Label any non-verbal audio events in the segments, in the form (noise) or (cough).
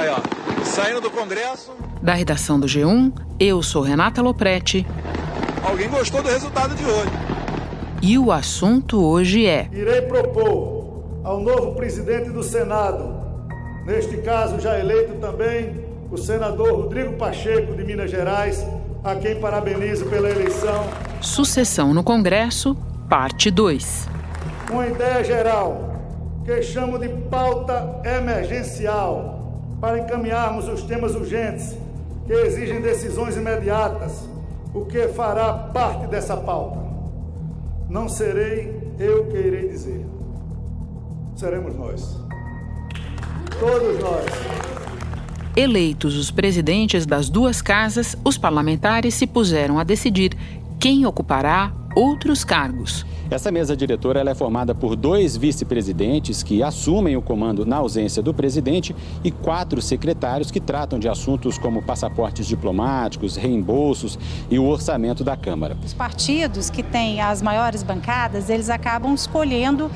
Aí, ó, saindo do Congresso. Da redação do G1, eu sou Renata Loprete. Alguém gostou do resultado de hoje. E o assunto hoje é: Irei propor ao novo presidente do Senado, neste caso já eleito também, o senador Rodrigo Pacheco, de Minas Gerais, a quem parabenizo pela eleição. Sucessão no Congresso, parte 2. Uma ideia geral, que chamo de pauta emergencial, para encaminharmos os temas urgentes que exigem decisões imediatas, o que fará parte dessa pauta. Não serei eu que irei dizer. Seremos nós. Todos nós. Eleitos os presidentes das duas casas, os parlamentares se puseram a decidir quem ocupará outros cargos. Essa mesa diretora é formada por dois vice-presidentes que assumem o comando na ausência do presidente e quatro secretários que tratam de assuntos como passaportes diplomáticos, reembolsos e o orçamento da Câmara. Os partidos que têm as maiores bancadas, eles acabam escolhendo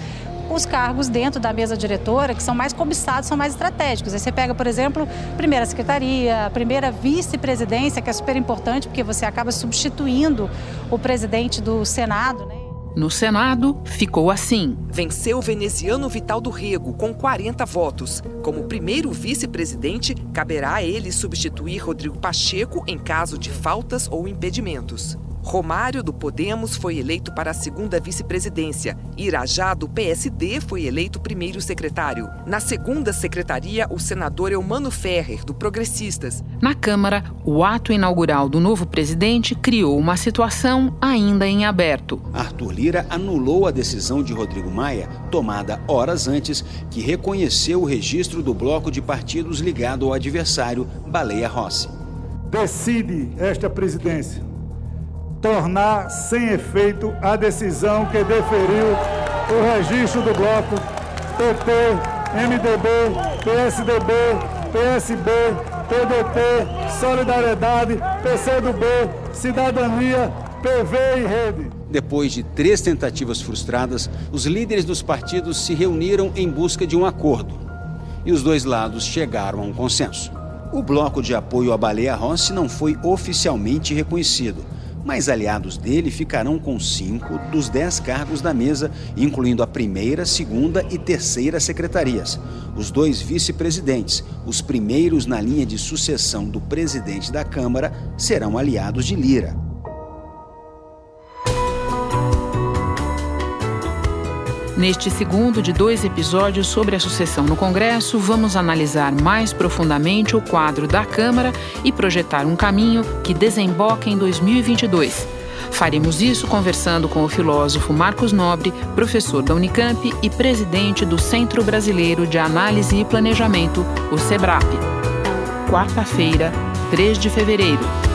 os cargos dentro da mesa diretora que são mais cobiçados, são mais estratégicos. Aí você pega, por exemplo, primeira secretaria, primeira vice-presidência, que é super importante porque você acaba substituindo o presidente do Senado, né? No Senado, ficou assim. Venceu o veneziano Vital do Rego, com 40 votos. Como primeiro vice-presidente, caberá a ele substituir Rodrigo Pacheco em caso de faltas ou impedimentos. Romário, do Podemos, foi eleito para a segunda vice-presidência. Irajá, do PSD, foi eleito primeiro secretário. Na segunda secretaria, o senador Eumano Ferrer, do Progressistas. Na Câmara, o ato inaugural do novo presidente criou uma situação ainda em aberto. Arthur Lira anulou a decisão de Rodrigo Maia, tomada horas antes, que reconheceu o registro do bloco de partidos ligado ao adversário, Baleia Rossi. Decide esta presidência tornar sem efeito a decisão que deferiu o registro do bloco PT, MDB, PSDB, PSB, PDT, Solidariedade, PCdoB, Cidadania, PV e Rede. Depois de três tentativas frustradas, os líderes dos partidos se reuniram em busca de um acordo. E os dois lados chegaram a um consenso. O bloco de apoio à Baleia Rossi não foi oficialmente reconhecido, mas aliados dele ficarão com cinco dos dez cargos da mesa, incluindo a primeira, segunda e terceira secretarias. Os dois vice-presidentes, os primeiros na linha de sucessão do presidente da Câmara, serão aliados de Lira. Neste segundo de dois episódios sobre a sucessão no Congresso, vamos analisar mais profundamente o quadro da Câmara e projetar um caminho que desemboque em 2022. Faremos isso conversando com o filósofo Marcos Nobre, professor da Unicamp e presidente do Centro Brasileiro de Análise e Planejamento, o SEBRAP. Quarta-feira, 3 de fevereiro.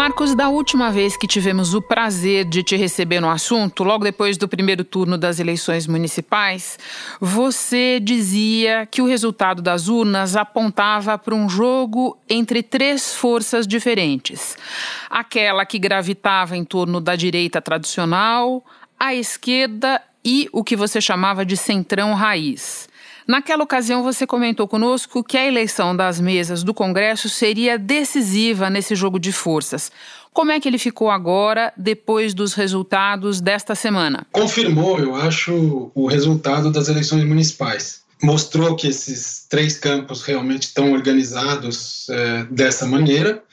Marcos, da última vez que tivemos o prazer de te receber no assunto, logo depois do primeiro turno das eleições municipais, você dizia que o resultado das urnas apontava para um jogo entre três forças diferentes: aquela que gravitava em torno da direita tradicional, a esquerda e o que você chamava de centrão raiz. Naquela ocasião, você comentou conosco que a eleição das mesas do Congresso seria decisiva nesse jogo de forças. Como é que ele ficou agora, depois dos resultados desta semana? Confirmou, eu acho, o resultado das eleições municipais. Mostrou que esses três campos realmente estão organizados é, dessa maneira,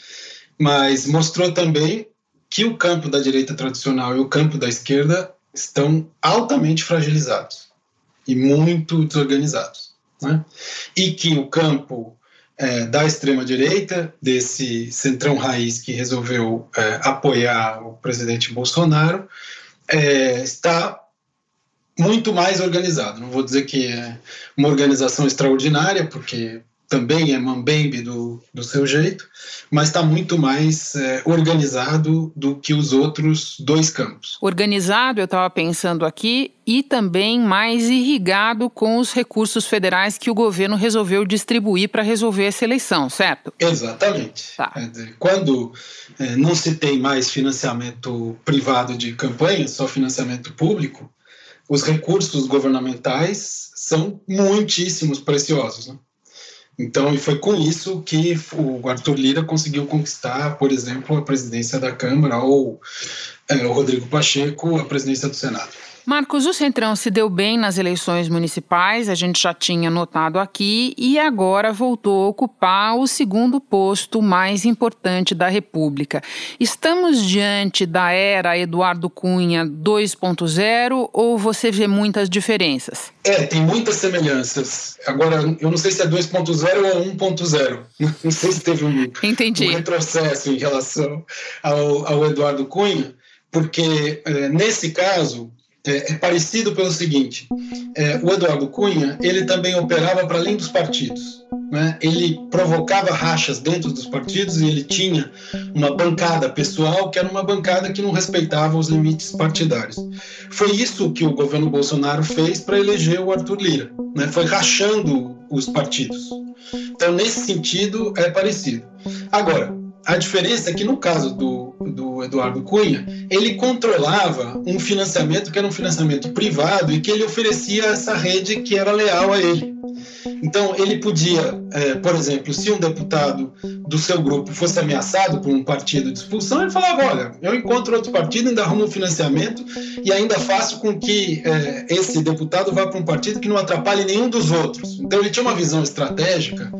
mas mostrou também que o campo da direita tradicional e o campo da esquerda estão altamente fragilizados e muito desorganizados. Né? E que o campo é, da extrema-direita, desse centrão raiz que resolveu é, apoiar o presidente Bolsonaro, é, está muito mais organizado. Não vou dizer que é uma organização extraordinária, porque também é mambembe do, do seu jeito, mas está muito mais é, organizado do que os outros dois campos. Organizado, eu estava pensando aqui, e também mais irrigado com os recursos federais que o governo resolveu distribuir para resolver essa eleição, certo? Exatamente. Tá. Quando é, não se tem mais financiamento privado de campanha, só financiamento público, os recursos governamentais são muitíssimos preciosos. Né? Então, e foi com isso que o Arthur Lira conseguiu conquistar, por exemplo, a presidência da Câmara ou é, o Rodrigo Pacheco a presidência do Senado. Marcos, o Centrão se deu bem nas eleições municipais, a gente já tinha notado aqui, e agora voltou a ocupar o segundo posto mais importante da República. Estamos diante da era Eduardo Cunha 2.0 ou você vê muitas diferenças? É, tem muitas semelhanças. Agora, eu não sei se é 2.0 ou 1.0. (laughs) Não sei se teve um, um retrocesso em relação ao, ao Eduardo Cunha, porque é, nesse caso é, é parecido pelo seguinte: é, o Eduardo Cunha ele também operava para além dos partidos. Né? Ele provocava rachas dentro dos partidos e ele tinha uma bancada pessoal que era uma bancada que não respeitava os limites partidários. Foi isso que o governo Bolsonaro fez para eleger o Arthur Lira. Né? Foi rachando os partidos. Então, nesse sentido, é parecido. Agora, a diferença é que no caso do, do Eduardo Cunha, ele controlava um financiamento que era um financiamento privado e que ele oferecia a essa rede que era leal a ele. Então, ele podia, é, por exemplo, se um deputado do seu grupo fosse ameaçado por um partido de expulsão, ele falava: Olha, eu encontro outro partido, ainda arrumo um financiamento e ainda faço com que é, esse deputado vá para um partido que não atrapalhe nenhum dos outros. Então, ele tinha uma visão estratégica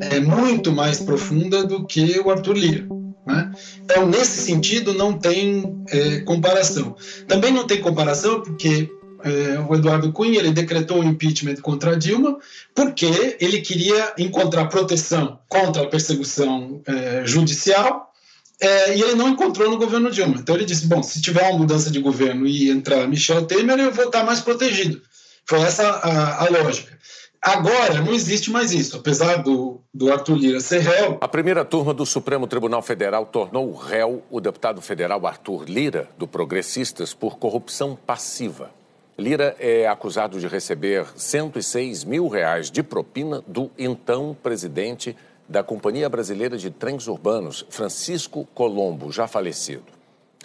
é, muito mais profunda do que o Arthur Lira. Né? Então, nesse sentido, não tem é, comparação. Também não tem comparação porque é, o Eduardo Cunha ele decretou o um impeachment contra Dilma porque ele queria encontrar proteção contra a perseguição é, judicial é, e ele não encontrou no governo Dilma. Então ele disse: bom, se tiver uma mudança de governo e entrar Michel Temer, eu vou estar mais protegido. Foi essa a, a lógica. Agora, não existe mais isso. Apesar do, do Arthur Lira ser réu. A primeira turma do Supremo Tribunal Federal tornou réu o deputado federal Arthur Lira, do Progressistas, por corrupção passiva. Lira é acusado de receber 106 mil reais de propina do então presidente da Companhia Brasileira de Trens Urbanos, Francisco Colombo, já falecido.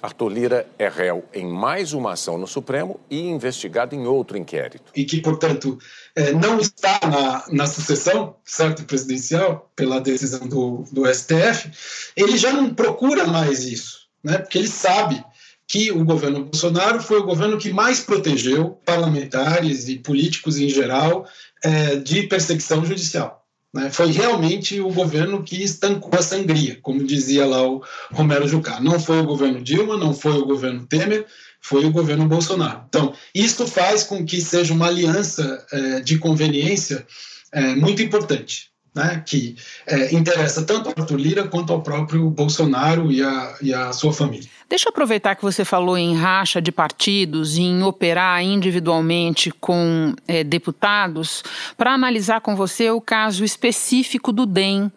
Arthur Lira é réu em mais uma ação no Supremo e investigado em outro inquérito. E que, portanto, é, não está na, na sucessão certo presidencial pela decisão do, do STF, ele já não procura mais isso, né? porque ele sabe que o governo Bolsonaro foi o governo que mais protegeu parlamentares e políticos em geral é, de perseguição judicial. Né? Foi realmente o governo que estancou a sangria, como dizia lá o Romero Jucá. Não foi o governo Dilma, não foi o governo Temer, foi o governo Bolsonaro. Então, isso faz com que seja uma aliança é, de conveniência é, muito importante né, que é, interessa tanto ao Arthur Lira quanto ao próprio Bolsonaro e a, e a sua família. Deixa eu aproveitar que você falou em racha de partidos, em operar individualmente com é, deputados, para analisar com você o caso específico do DEM,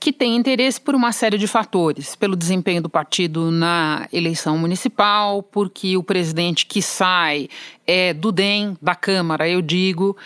que tem interesse por uma série de fatores, pelo desempenho do partido na eleição municipal, porque o presidente que sai é do DEM, da Câmara, eu digo.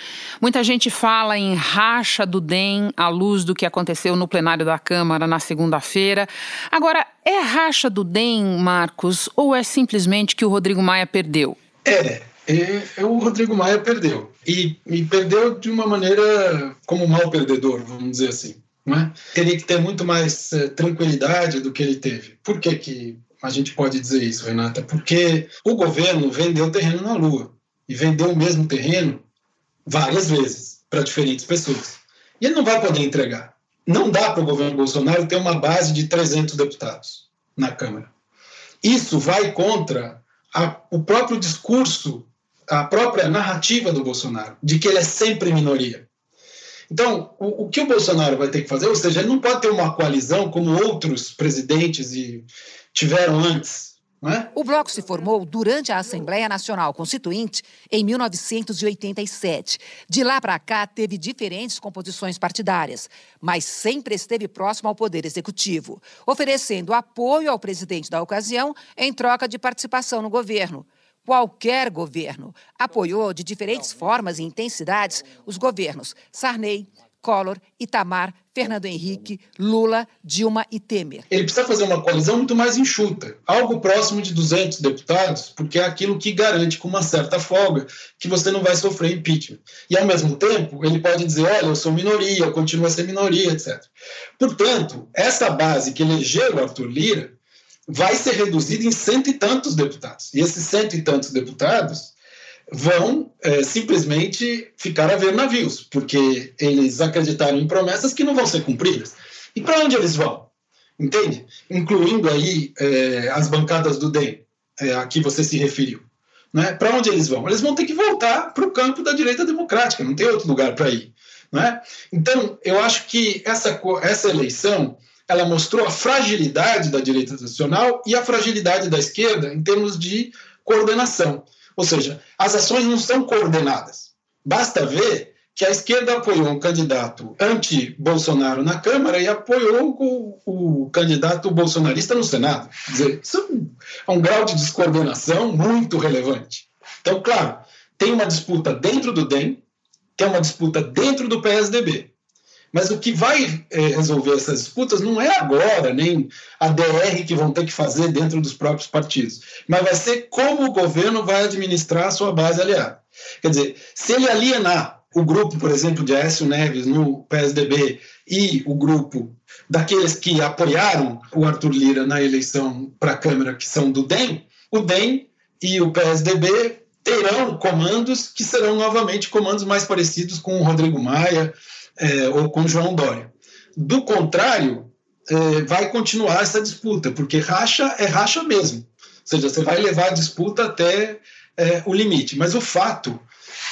Muita gente fala em racha do DEM à luz do que aconteceu no plenário da Câmara na segunda-feira. Agora, é racha do DEM, Marcos, ou é simplesmente que o Rodrigo Maia perdeu? É, é, é o Rodrigo Maia perdeu. E, e perdeu de uma maneira como mal perdedor, vamos dizer assim. É? Teria que ter muito mais uh, tranquilidade do que ele teve. Por que, que a gente pode dizer isso, Renata? Porque o governo vendeu terreno na Lua e vendeu o mesmo terreno várias vezes para diferentes pessoas. E ele não vai poder entregar. Não dá para o governo Bolsonaro ter uma base de 300 deputados na Câmara. Isso vai contra a, o próprio discurso, a própria narrativa do Bolsonaro, de que ele é sempre minoria. Então, o, o, que o Bolsonaro vai ter que fazer, ou seja, ele não pode ter uma coalizão como outros presidentes e tiveram antes. É? O bloco se formou durante a Assembleia Nacional Constituinte em 1987. De lá para cá, teve diferentes composições partidárias, mas sempre esteve próximo ao Poder Executivo, oferecendo apoio ao presidente da ocasião em troca de participação no governo. Qualquer governo apoiou de diferentes formas e intensidades os governos Sarney, Collor, Itamar, Fernando Henrique, Lula, Dilma e Temer. Ele precisa fazer uma coalizão muito mais enxuta, algo próximo de 200 deputados, porque é aquilo que garante com uma certa folga que você não vai sofrer impeachment. E ao mesmo tempo, ele pode dizer: olha, eu sou minoria, eu continuo a ser minoria, etc. Portanto, essa base que elegeu Arthur Lira vai ser reduzida em cento e tantos deputados. E esses cento e tantos deputados vão é, simplesmente ficar a ver navios, porque eles acreditaram em promessas que não vão ser cumpridas. E para onde eles vão? Entende? Incluindo aí é, as bancadas do DEM, é, a que você se referiu. Né? Para onde eles vão? Eles vão ter que voltar para o campo da direita democrática, não tem outro lugar para ir. Né? Então, eu acho que essa, essa eleição ela mostrou a fragilidade da direita tradicional e a fragilidade da esquerda em termos de coordenação. Ou seja, as ações não são coordenadas. Basta ver que a esquerda apoiou um candidato anti-Bolsonaro na Câmara e apoiou o, o, candidato bolsonarista no Senado. Quer dizer, isso é um grau de descoordenação muito relevante. Então, claro, tem uma disputa dentro do DEM, tem uma disputa dentro do PSDB. Mas o que vai é, resolver essas disputas não é agora, nem a DR que vão ter que fazer dentro dos próprios partidos, mas vai ser como o governo vai administrar a sua base aliada. Quer dizer, se ele alienar o grupo, por exemplo, de Aécio Neves no PSDB e o grupo daqueles que apoiaram o Arthur Lira na eleição para a Câmara, que são do DEM, o DEM e o PSDB terão comandos que serão novamente comandos mais parecidos com o Rodrigo Maia, é, ou com João Dória. Do contrário, é, vai continuar essa disputa, porque racha é racha mesmo. Ou seja, você vai levar a disputa até é, o limite. Mas o fato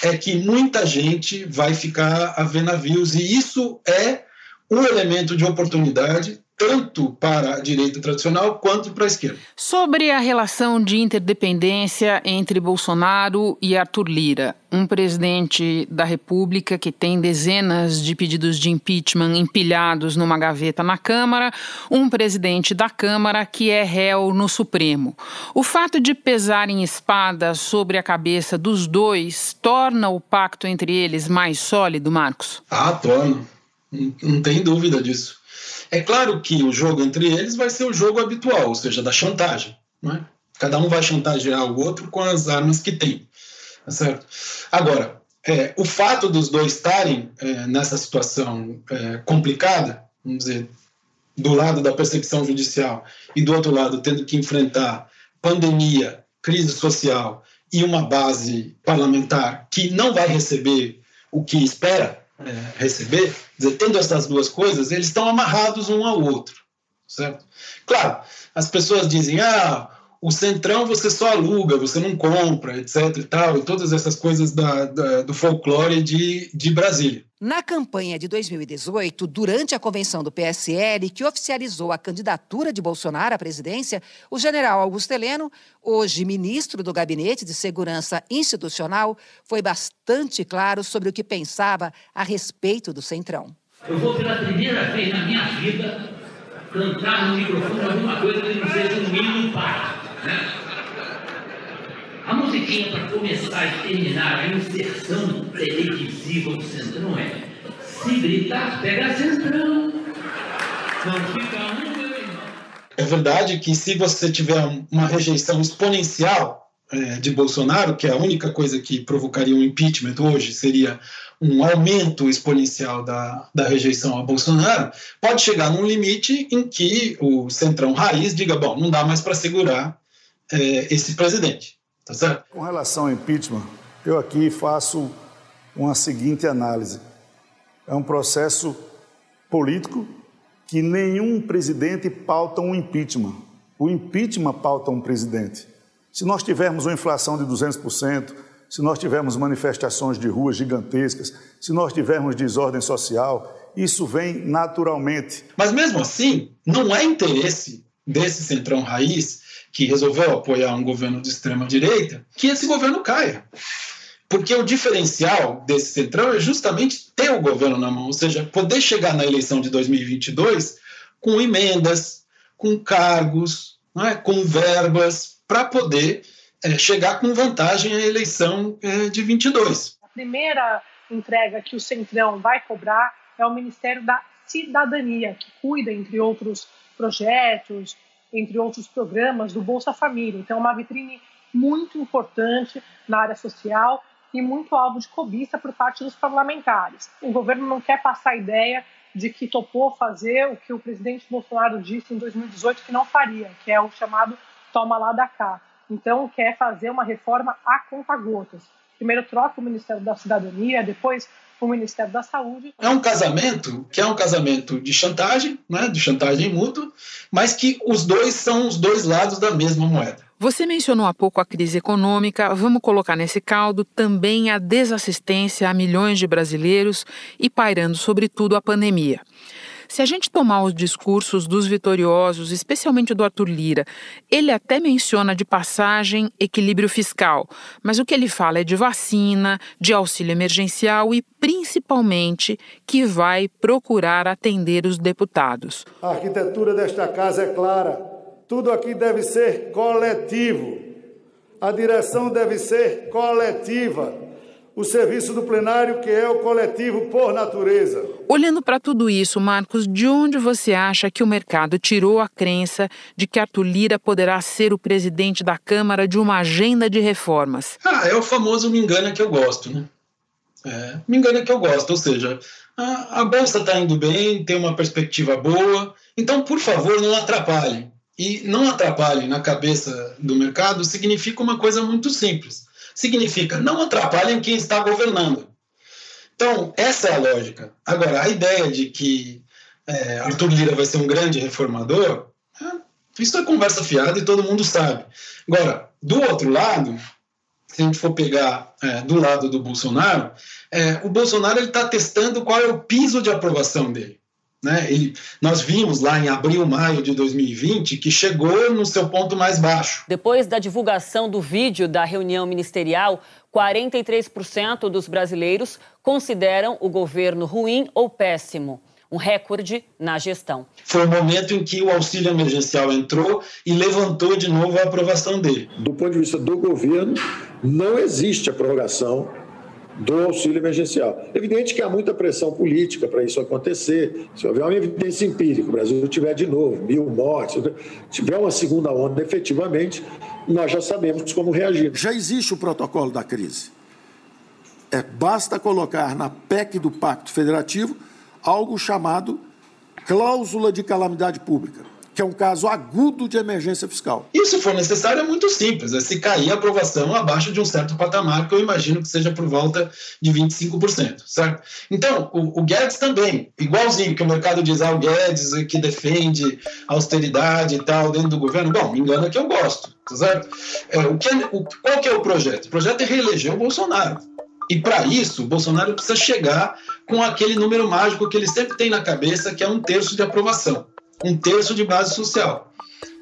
é que muita gente vai ficar a ver navios, e isso é um elemento de oportunidade tanto para a direita tradicional quanto para a esquerda. Sobre a relação de interdependência entre Bolsonaro e Arthur Lira, um presidente da República que tem dezenas de pedidos de impeachment empilhados numa gaveta na Câmara, um presidente da Câmara que é réu no Supremo. O fato de pesarem espadas sobre a cabeça dos dois torna o pacto entre eles mais sólido, Marcos? Ah, torna. Não, tem dúvida disso. É claro que o jogo entre eles vai ser o jogo habitual, ou seja, da chantagem. Né? Cada um vai chantagear o outro com as armas que tem. Tá certo? Agora, é, o fato dos dois estarem é, nessa situação é, complicada, vamos dizer, do lado da perseguição judicial e do outro lado tendo que enfrentar pandemia, crise social e uma base parlamentar que não vai receber o que espera é, receber, dizer, tendo essas duas coisas, eles estão amarrados um ao outro, certo? Claro, as pessoas dizem, ah, o Centrão você só aluga, você não compra, etc e tal, e todas essas coisas da, da, do folclore de, de Brasília. Na campanha de 2018, durante a convenção do PSL, que oficializou a candidatura de Bolsonaro à presidência, o general Augusto Heleno, hoje ministro do Gabinete de Segurança Institucional, foi bastante claro sobre o que pensava a respeito do Centrão. Eu vou pela primeira vez na minha vida cantar no microfone alguma coisa que não seja um mínimo par. Musiquinha para começar e terminar a inserção televisiva do Centrão é se gritar, pega Centrão. Não fica um, É verdade que se você tiver uma rejeição exponencial é, de Bolsonaro, que é a única coisa que provocaria um impeachment hoje seria um aumento exponencial da, da rejeição a Bolsonaro, pode chegar num limite em que o centrão raiz diga: bom, não dá mais para segurar é, esse presidente. Tá certo? Com relação ao impeachment, eu aqui faço uma seguinte análise. É um processo político que nenhum presidente pauta um impeachment. O impeachment pauta um presidente. Se nós tivermos uma inflação de 200%, se nós tivermos manifestações de ruas gigantescas, se nós tivermos desordem social, isso vem naturalmente. Mas mesmo assim, não é interesse desse centrão raiz que resolveu apoiar um governo de extrema direita que esse governo caia. Porque o diferencial desse centrão é justamente ter o governo na mão, ou seja, poder chegar na eleição de 2022 com emendas, com cargos, é? com verbas, para poder é, chegar com vantagem à eleição é, de 22. A primeira entrega que o Centrão vai cobrar é o Ministério da Cidadania, que cuida, entre outros projetos, entre outros programas, do Bolsa Família. Então, é uma vitrine muito importante na área social e muito alvo de cobiça por parte dos parlamentares. O governo não quer passar a ideia de que topou fazer o que o presidente Bolsonaro disse em 2018 que não faria, que é o chamado toma lá da cá. Então, quer fazer uma reforma a conta-gotas. Primeiro troca o Ministério da Cidadania, depois o Ministério da Saúde. É um casamento que é um casamento de chantagem, né, de chantagem mútua, mas que os dois são os dois lados da mesma moeda. Você mencionou há pouco a crise econômica, vamos colocar nesse caldo também a desassistência a milhões de brasileiros e pairando sobretudo a pandemia. Se a gente tomar os discursos dos vitoriosos, especialmente do Arthur Lira, ele até menciona de passagem equilíbrio fiscal, mas o que ele fala é de vacina, de auxílio emergencial e principalmente que vai procurar atender os deputados. A arquitetura desta casa é clara. Tudo aqui deve ser coletivo. A direção deve ser coletiva o serviço do plenário, que é o coletivo por natureza. Olhando para tudo isso, Marcos, de onde você acha que o mercado tirou a crença de que Arthur Lira poderá ser o presidente da Câmara de uma agenda de reformas? Ah, é o famoso me engana que eu gosto, né? É, me engana que eu gosto, ou seja, a, a bolsa está indo bem, tem uma perspectiva boa, então, por favor, não atrapalhem. E não atrapalhem na cabeça do mercado significa uma coisa muito simples significa não atrapalhem quem está governando. Então, essa é a lógica. Agora, a ideia de que é, Arthur Lira vai ser um grande reformador, é, isso é conversa fiada e todo mundo sabe. Agora, do outro lado, se a gente for pegar é, do lado do Bolsonaro, é, o Bolsonaro está testando qual é o piso de aprovação dele. Né? Ele, nós vimos lá em abril, maio de 2020 que chegou no seu ponto mais baixo. Depois da divulgação do vídeo da reunião ministerial, 43% dos brasileiros consideram o governo ruim ou péssimo. Um recorde na gestão. Foi o momento em que o auxílio emergencial entrou e levantou de novo a aprovação dele. Do ponto de vista do governo, não existe a prorrogação do auxílio emergencial. Evidente que há muita pressão política para isso acontecer. Se houver uma evidência empírica, o Brasil tiver de novo mil mortes, tiver uma segunda onda efetivamente, nós já sabemos como reagir. Já existe o protocolo da crise. É, basta colocar na PEC do Pacto Federativo algo chamado cláusula de calamidade pública que é um caso agudo de emergência fiscal. E se for necessário, é muito simples. É se cair a aprovação abaixo de um certo patamar, que eu imagino que seja por volta de 25%, certo? Então, o, o Guedes também, igualzinho que o mercado diz, ah, o Guedes que defende austeridade e tal dentro do governo. Bom, me engana que eu gosto, tá certo? É, o que é, o, qual que é o projeto? O projeto é reeleger o Bolsonaro. E para isso, o Bolsonaro precisa chegar com aquele número mágico que ele sempre tem na cabeça, que é um terço de aprovação um terço de base social.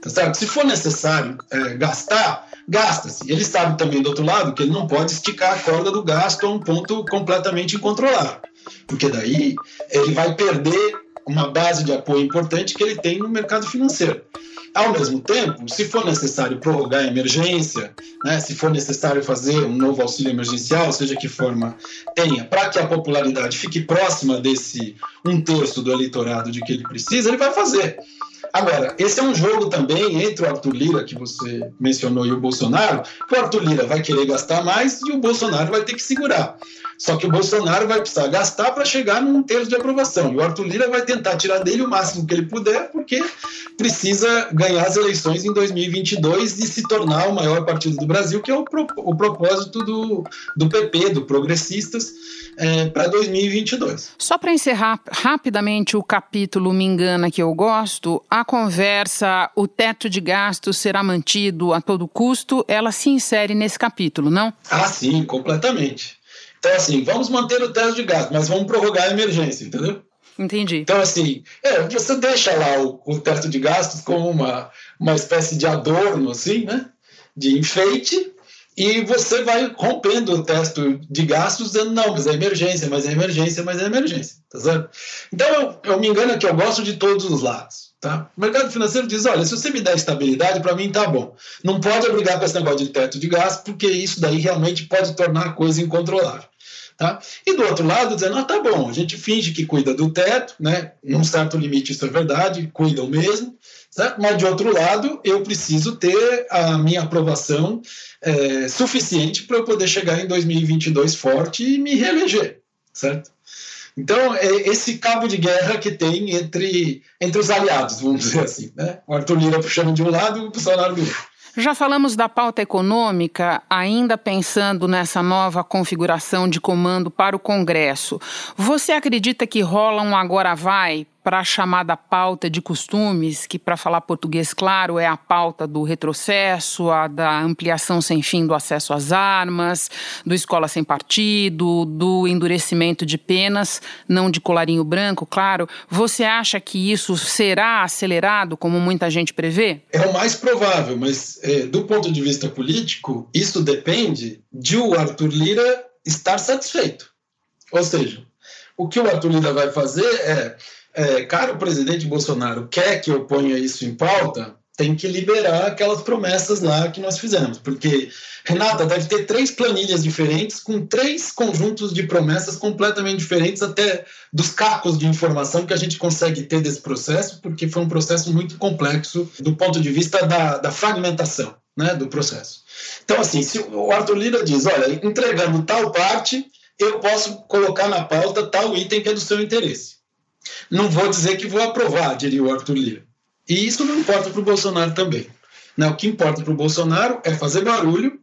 Tá certo? Se for necessário é, gastar, gasta-se. Ele sabe também, do outro lado, que ele não pode esticar a corda do gasto a um ponto completamente incontrolável, porque daí ele vai perder uma base de apoio importante que ele tem no mercado financeiro. Ao mesmo tempo, se for necessário prorrogar a emergência, né, se for necessário fazer um novo auxílio emergencial, seja que forma tenha, para que a popularidade fique próxima desse um terço do eleitorado de que ele precisa, ele vai fazer. Agora, esse é um jogo também entre o Arthur Lira, que você mencionou, e o Bolsonaro, que o Arthur Lira vai querer gastar mais e o Bolsonaro vai ter que segurar. Só que o Bolsonaro vai precisar gastar para chegar num terço de aprovação. E o Arthur Lira vai tentar tirar dele o máximo que ele puder, porque precisa ganhar as eleições em 2022 e se tornar o maior partido do Brasil, que é o, pro, o propósito do, do PP, do Progressistas, é, para 2022. Só para encerrar rapidamente o capítulo Me Engana que eu gosto, a conversa O teto de gastos será mantido a todo custo, ela se insere nesse capítulo, não? Ah, sim, completamente. Então, assim, vamos manter o teto de gastos, mas vamos prorrogar a emergência, entendeu? Entendi. Então, assim, é, você deixa lá o, o teto de gastos como uma, uma espécie de adorno, assim, né? De enfeite, e você vai rompendo o teto de gastos, dizendo, não, mas é emergência, mas é emergência, mas é emergência, tá certo? Então, eu, eu me engano que eu gosto de todos os lados, tá? O mercado financeiro diz, olha, se você me der estabilidade, para mim tá bom. Não pode obrigar com esse negócio de teto de gastos, porque isso daí realmente pode tornar a coisa incontrolável. Tá? E do outro lado, dizendo, ah, tá bom, a gente finge que cuida do teto, né? num certo limite isso é verdade, cuidam mesmo, certo? mas de outro lado, eu preciso ter a minha aprovação é, suficiente para eu poder chegar em 2022 forte e me reeleger, certo? Então, é esse cabo de guerra que tem entre, entre os aliados, vamos dizer assim. Né? O Arthur Lira puxando de um lado e o Bolsonaro do outro. Já falamos da pauta econômica, ainda pensando nessa nova configuração de comando para o Congresso. Você acredita que rola um agora vai para a chamada pauta de costumes, que, para falar português claro, é a pauta do retrocesso, a da ampliação sem fim do acesso às armas, do escola sem partido, do endurecimento de penas, não de colarinho branco, claro. Você acha que isso será acelerado, como muita gente prevê? É o mais provável, mas é, do ponto de vista político, isso depende de o Arthur Lira estar satisfeito. Ou seja, o que o Arthur Lira vai fazer é é, cara, o presidente Bolsonaro quer que eu ponha isso em pauta, tem que liberar aquelas promessas lá que nós fizemos. Porque, Renata, deve ter três planilhas diferentes, com três conjuntos de promessas completamente diferentes, até dos cacos de informação que a gente consegue ter desse processo, porque foi um processo muito complexo do ponto de vista da, da fragmentação né, do processo. Então, assim, se o Arthur Lira diz: olha, entregando tal parte, eu posso colocar na pauta tal item que é do seu interesse. Não vou dizer que vou aprovar, diria o Arthur Lira. E isso não importa para o Bolsonaro também. Não, o que importa para o Bolsonaro é fazer barulho,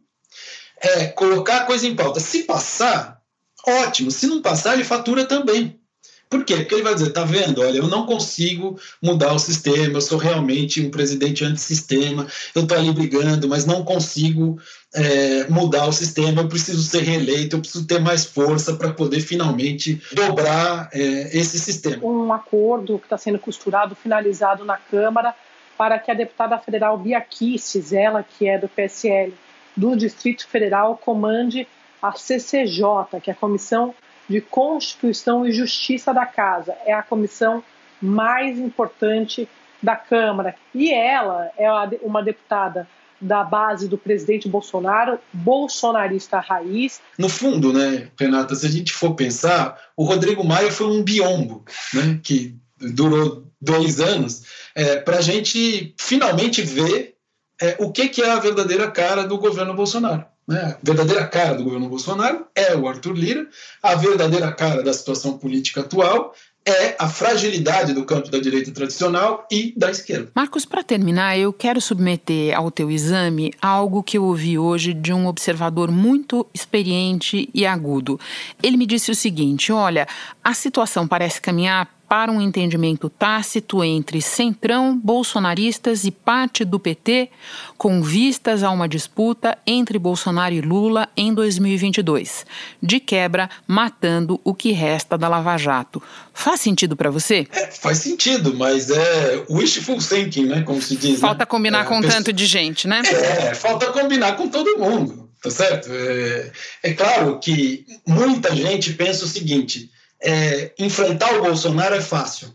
é colocar a coisa em pauta. Se passar, ótimo. Se não passar, ele fatura também. Por quê? Porque ele vai dizer, tá vendo? Olha, eu não consigo mudar o sistema, eu sou realmente um presidente antissistema, eu estou ali brigando, mas não consigo é, mudar o sistema, eu preciso ser reeleito, eu preciso ter mais força para poder finalmente dobrar é, esse sistema. Um acordo que está sendo costurado, finalizado na Câmara, para que a deputada federal Bia Kicis, ela que é do PSL do Distrito Federal, comande a CCJ, que é a Comissão de Constituição e Justiça da Casa. É a comissão mais importante da Câmara. E ela é uma deputada da base do presidente Bolsonaro, bolsonarista raiz. No fundo, né, Renata, se a gente for pensar, o Rodrigo Maia foi um biombo, né, que durou dois anos, é, para a gente finalmente ver é, o que, que é a verdadeira cara do governo Bolsonaro. Né? A verdadeira cara do governo Bolsonaro é o Arthur Lira, a verdadeira cara da situação política atual é a fragilidade do campo da direita tradicional e da esquerda. Marcos, para terminar, eu quero submeter ao teu exame algo que eu ouvi hoje de um observador muito experiente e agudo. Ele me disse o seguinte: olha, a situação parece caminhar para um entendimento tácito entre centrão, bolsonaristas e parte do PT, com vistas a uma disputa entre Bolsonaro e Lula em 2022. De quebra, matando o que resta da Lava Jato. Faz sentido para você? É, faz sentido, mas é wishful thinking, né? Como se diz. Né? Falta né? combinar é, com pessoa... tanto de gente, né? É, falta combinar com todo mundo, tá certo? É, é claro que muita gente pensa o seguinte é, enfrentar o Bolsonaro é fácil.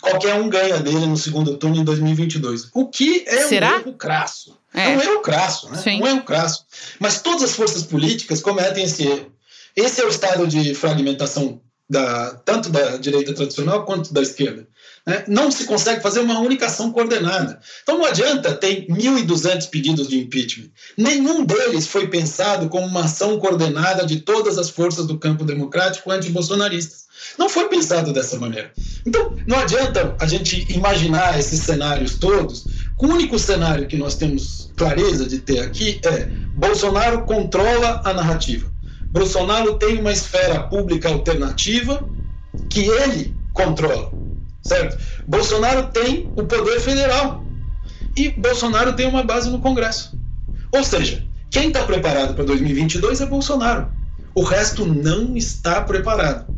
Qualquer um ganha dele no segundo turno em 2022. O que é Será? um erro crasso. É. é um erro crasso, né? Sim. Um erro crasso. Mas todas as forças políticas cometem esse erro. Esse é o estado de fragmentação da, tanto da direita tradicional quanto da esquerda. Né? Não se consegue fazer uma única ação coordenada. Então não adianta ter 1.200 pedidos de impeachment. Nenhum deles foi pensado como uma ação coordenada de todas as forças do campo democrático anti-bolsonaristas. Não foi pensado dessa maneira. Então, não adianta a gente imaginar esses cenários todos. O único cenário que nós temos clareza de ter aqui é Bolsonaro controla a narrativa. Bolsonaro tem uma esfera pública alternativa que ele controla, certo? Bolsonaro tem o poder federal e Bolsonaro tem uma base no Congresso. Ou seja, quem está preparado para 2022 é Bolsonaro. O resto não está preparado.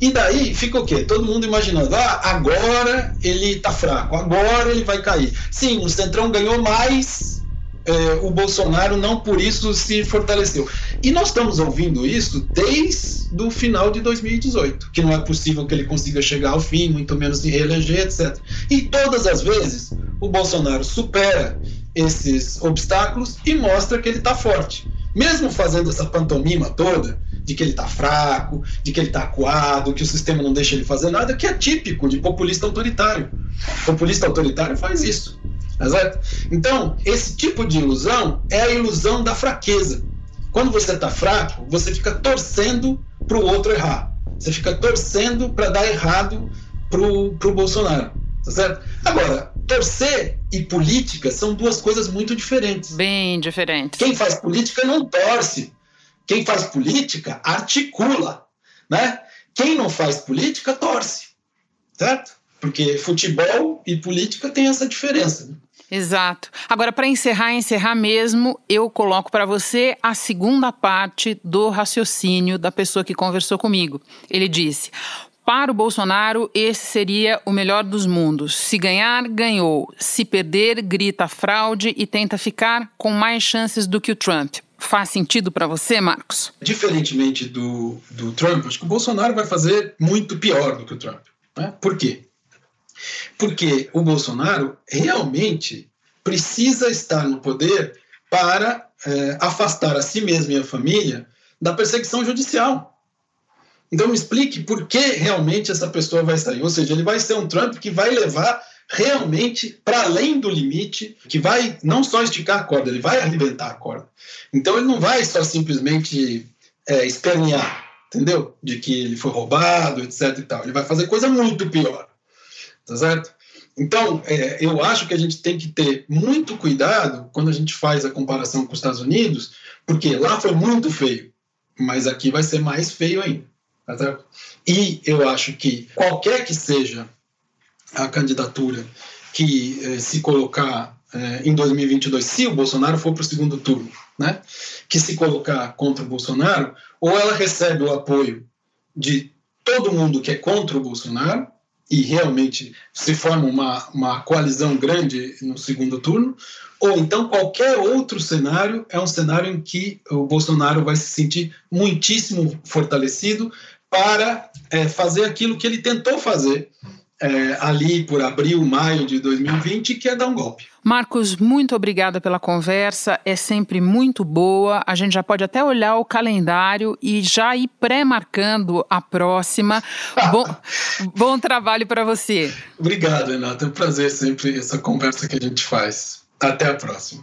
E daí fica o quê? Todo mundo imaginando, ah, agora ele está fraco, agora ele vai cair. Sim, o Centrão ganhou mais é, o Bolsonaro não por isso se fortaleceu. E nós estamos ouvindo isso desde o final de 2018, que não é possível que ele consiga chegar ao fim, muito menos se reeleger, etc. E todas as vezes o Bolsonaro supera esses obstáculos e mostra que ele está forte. Mesmo fazendo essa pantomima toda, de que ele está fraco, de que ele está acuado, que o sistema não deixa ele fazer nada, que é típico de populista autoritário. Populista autoritário faz isso. Tá certo? Então, esse tipo de ilusão é a ilusão da fraqueza. Quando você está fraco, você fica torcendo para o outro errar. Você fica torcendo para dar errado para o Bolsonaro. Tá certo? Agora, torcer e política são duas coisas muito diferentes. Bem diferentes. Quem faz política não torce. Quem faz política articula, né? Quem não faz política torce, certo? Porque futebol e política tem essa diferença. Né? Exato. Agora, para encerrar, encerrar mesmo, eu coloco para você a segunda parte do raciocínio da pessoa que conversou comigo. Ele disse: para o Bolsonaro, esse seria o melhor dos mundos. Se ganhar, ganhou. Se perder, grita fraude e tenta ficar com mais chances do que o Trump. Faz sentido para você, Marcos? Diferentemente do, do Trump, acho que o Bolsonaro vai fazer muito pior do que o Trump. Né? Por quê? Porque o Bolsonaro realmente precisa estar no poder para é, afastar a si mesmo e a família da perseguição judicial. Então me explique por que realmente essa pessoa vai sair. Ou seja, ele vai ser um Trump que vai levar realmente para além do limite, que vai não só esticar a corda, ele vai arrebentar a corda. Então ele não vai só simplesmente é, espernear, entendeu? De que ele foi roubado, etc. E tal. Ele vai fazer coisa muito pior tá certo? Então, é, eu acho que a gente tem que ter muito cuidado quando a gente faz a comparação com os Estados Unidos, porque lá foi muito feio, mas aqui vai ser mais feio ainda. Tá certo? E eu acho que qualquer que seja a candidatura que eh, se colocar eh, em 2022, se o Bolsonaro for para o segundo turno, né, que se colocar contra o Bolsonaro, ou ela recebe o apoio de todo mundo que é contra o Bolsonaro, e realmente se forma uma, uma coalizão grande no segundo turno, ou então qualquer outro cenário é um cenário em que o Bolsonaro vai se sentir muitíssimo fortalecido para é, fazer aquilo que ele tentou fazer é, ali por abril, maio de 2020, que é dar um golpe. Marcos, muito obrigada pela conversa, é sempre muito boa. A gente já pode até olhar o calendário e já ir pré-marcando a próxima. (laughs) bom, bom trabalho para você. Obrigado, Renata. É um prazer sempre essa conversa que a gente faz. Até a próxima.